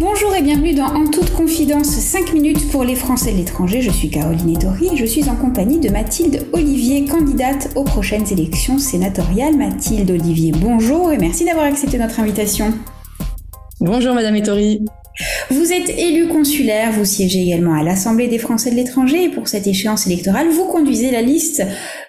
Bonjour et bienvenue dans En toute confidence 5 minutes pour les Français de l'étranger. Je suis Caroline Edori et je suis en compagnie de Mathilde Olivier, candidate aux prochaines élections sénatoriales. Mathilde Olivier, bonjour et merci d'avoir accepté notre invitation. Bonjour Madame Ettori. Vous êtes élu consulaire, vous siégez également à l'Assemblée des Français de l'étranger et pour cette échéance électorale, vous conduisez la liste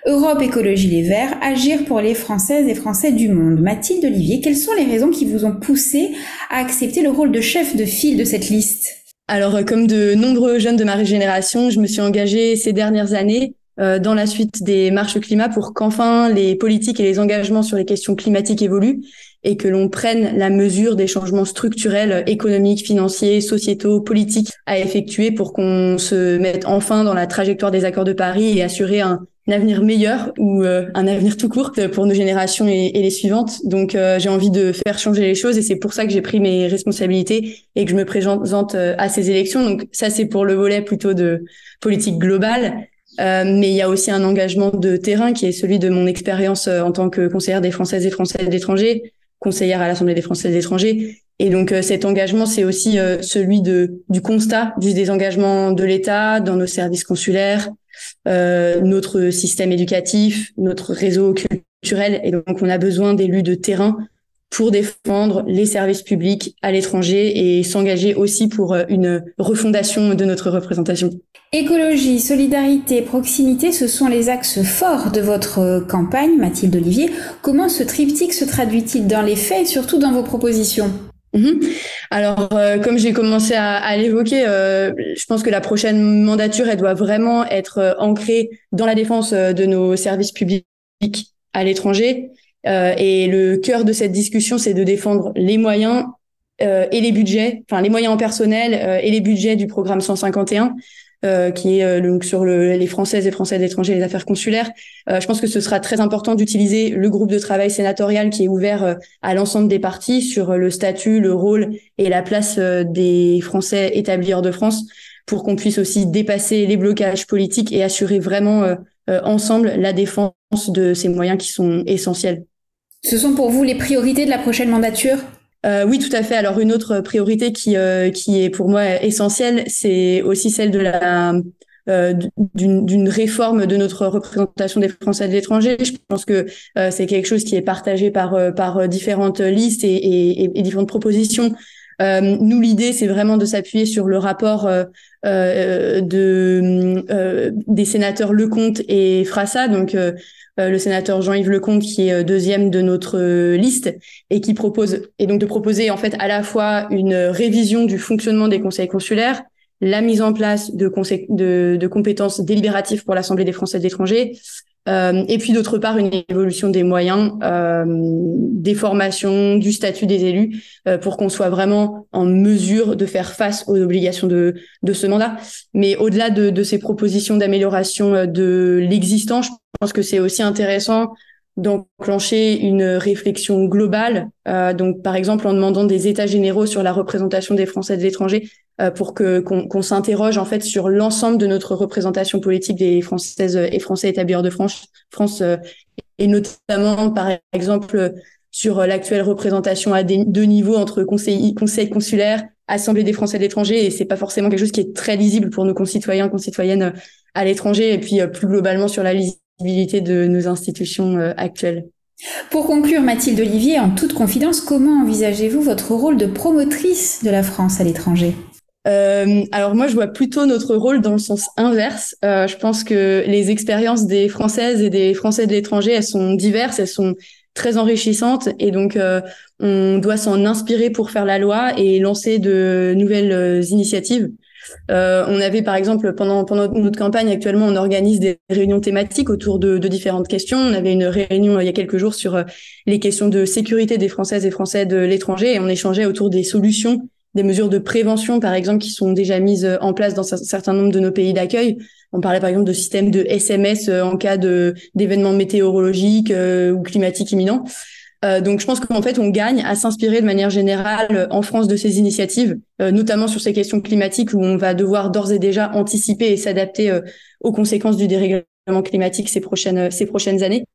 Europe Écologie Les Verts, Agir pour les Françaises et Français du monde. Mathilde Olivier, quelles sont les raisons qui vous ont poussé à accepter le rôle de chef de file de cette liste? Alors, euh, comme de nombreux jeunes de ma génération, je me suis engagée ces dernières années dans la suite des marches climat pour qu'enfin les politiques et les engagements sur les questions climatiques évoluent et que l'on prenne la mesure des changements structurels économiques, financiers, sociétaux, politiques à effectuer pour qu'on se mette enfin dans la trajectoire des accords de Paris et assurer un, avenir meilleur ou euh, un avenir tout court pour nos générations et, les suivantes. Donc euh, j'ai envie de faire changer les choses et c'est pour ça que j'ai pris mes responsabilités et que je me présente euh, à ces élections. Donc ça c'est pour le volet plutôt de politique globale. Mais il y a aussi un engagement de terrain qui est celui de mon expérience en tant que conseillère des Françaises et Français de conseillère à l'Assemblée des Français de l'étranger. Et donc euh, cet engagement, c'est aussi euh, celui de du constat du désengagement de l'État dans nos services consulaires, euh, notre système éducatif, notre réseau culturel. Et donc on a besoin d'élus de terrain pour défendre les services publics à l'étranger et s'engager aussi pour une refondation de notre représentation. Écologie, solidarité, proximité, ce sont les axes forts de votre campagne, Mathilde Olivier. Comment ce triptyque se traduit-il dans les faits et surtout dans vos propositions? Mhm. Alors, euh, comme j'ai commencé à, à l'évoquer, euh, je pense que la prochaine mandature, elle doit vraiment être euh, ancrée dans la défense de nos services publics à l'étranger euh, et le cœur de cette discussion, c'est de défendre les moyens euh, et les budgets, enfin les moyens en personnel euh, et les budgets du programme 151. Euh, qui est donc sur le, les Françaises et Français d'étrangers et les affaires consulaires. je pense que ce sera très important d'utiliser le groupe de travail sénatorial qui est ouvert à l'ensemble des partis sur le statut, le rôle et la place des Français établis hors de France pour qu'on puisse aussi dépasser les blocages politiques et assurer vraiment ensemble la défense de ces moyens qui sont essentiels. Ce sont pour vous les priorités de la prochaine mandature? Euh, oui, tout à fait. Alors une autre priorité qui euh, qui est pour moi essentielle, c'est aussi celle de la euh, d'une réforme de notre représentation des Français de l'étranger. Je pense que c'est quelque chose qui est partagé par par différentes listes et, et, et différentes propositions. Nous, l'idée, c'est vraiment de s'appuyer sur le rapport de des sénateurs Lecomte et Frassa, donc euh, le sénateur Jean-Yves Lecomte qui est euh, deuxième de notre euh, liste et qui propose et donc de proposer en fait à la fois une révision du fonctionnement des conseils consulaires, la mise en place de, de, de compétences délibératives pour l'Assemblée des Français de l'étranger, euh, et puis d'autre part une évolution des moyens, euh, des formations, du statut des élus, euh, pour qu'on soit vraiment en mesure de faire face aux obligations de, de ce mandat. Mais au-delà de, de, ces propositions d'amélioration de l'existant, je pense que c'est aussi intéressant d'enclencher une réflexion globale, euh, donc par exemple en demandant des états généraux sur la représentation des Français de l'étranger, euh, pour que qu'on s'interroge en fait sur l'ensemble de notre représentation politique des Françaises et Français établis hors de France, France euh, et notamment par exemple sur l'actuelle représentation à deux niveaux entre conseil, conseil consulaire, Assemblée des Français de l'étranger, et c'est pas forcément quelque chose qui est très lisible pour nos concitoyens, concitoyennes à l'étranger, et puis plus globalement sur la de nos institutions euh, actuelles. Pour conclure, Mathilde Olivier, en toute confidence, comment envisagez-vous votre rôle de promotrice de la France à l'étranger? Euh, alors moi, je vois plutôt notre rôle dans le sens inverse. Euh, je pense que les expériences des Françaises et des Français de l'étranger, elles sont diverses, elles sont très enrichissantes, et donc on doit s'en inspirer pour faire la loi et lancer de nouvelles initiatives. Euh, on avait par exemple pendant pendant notre campagne actuellement, on organise des réunions thématiques autour de, de différentes questions. On avait une réunion euh, il y a quelques jours sur euh, les questions de sécurité des Françaises et Français de l'étranger et on échangeait autour des solutions, des mesures de prévention par exemple qui sont déjà mises en place dans un certain nombre de nos pays d'accueil. On parlait par exemple de systèmes de SMS en cas de d'événements météorologiques ou climatiques imminents. Euh, donc je pense qu'en fait on gagne à s'inspirer de manière générale euh, en France de ces initiatives, euh, notamment sur ces questions climatiques où on va devoir d'ores et déjà anticiper et s'adapter aux conséquences du dérèglement climatique ces prochaines ces prochaines années.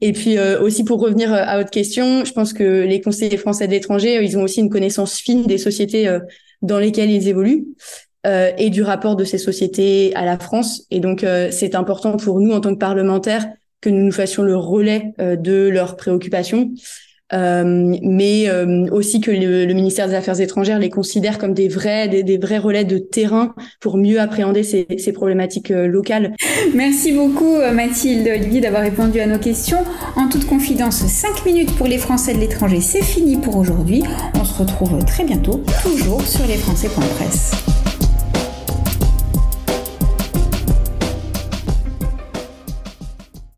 Et puis aussi pour revenir à votre question, je pense que les conseillers français de l'étranger, ils ont aussi une connaissance fine des sociétés dans lesquels ils évoluent et du rapport de ces sociétés à la France. Et donc, c'est important pour nous, en tant que parlementaires, que nous nous fassions le relais euh, de leurs préoccupations, mais aussi que le, ministère des Affaires étrangères les considère comme des vrais, des, vrais relais de terrain pour mieux appréhender ces, ces problématiques locales. Merci beaucoup Mathilde Olivier d'avoir répondu à nos questions. En toute confidence, 5 minutes pour les Français de l'étranger, c'est fini pour aujourd'hui. On se retrouve très bientôt, toujours sur lesfrançais.presse.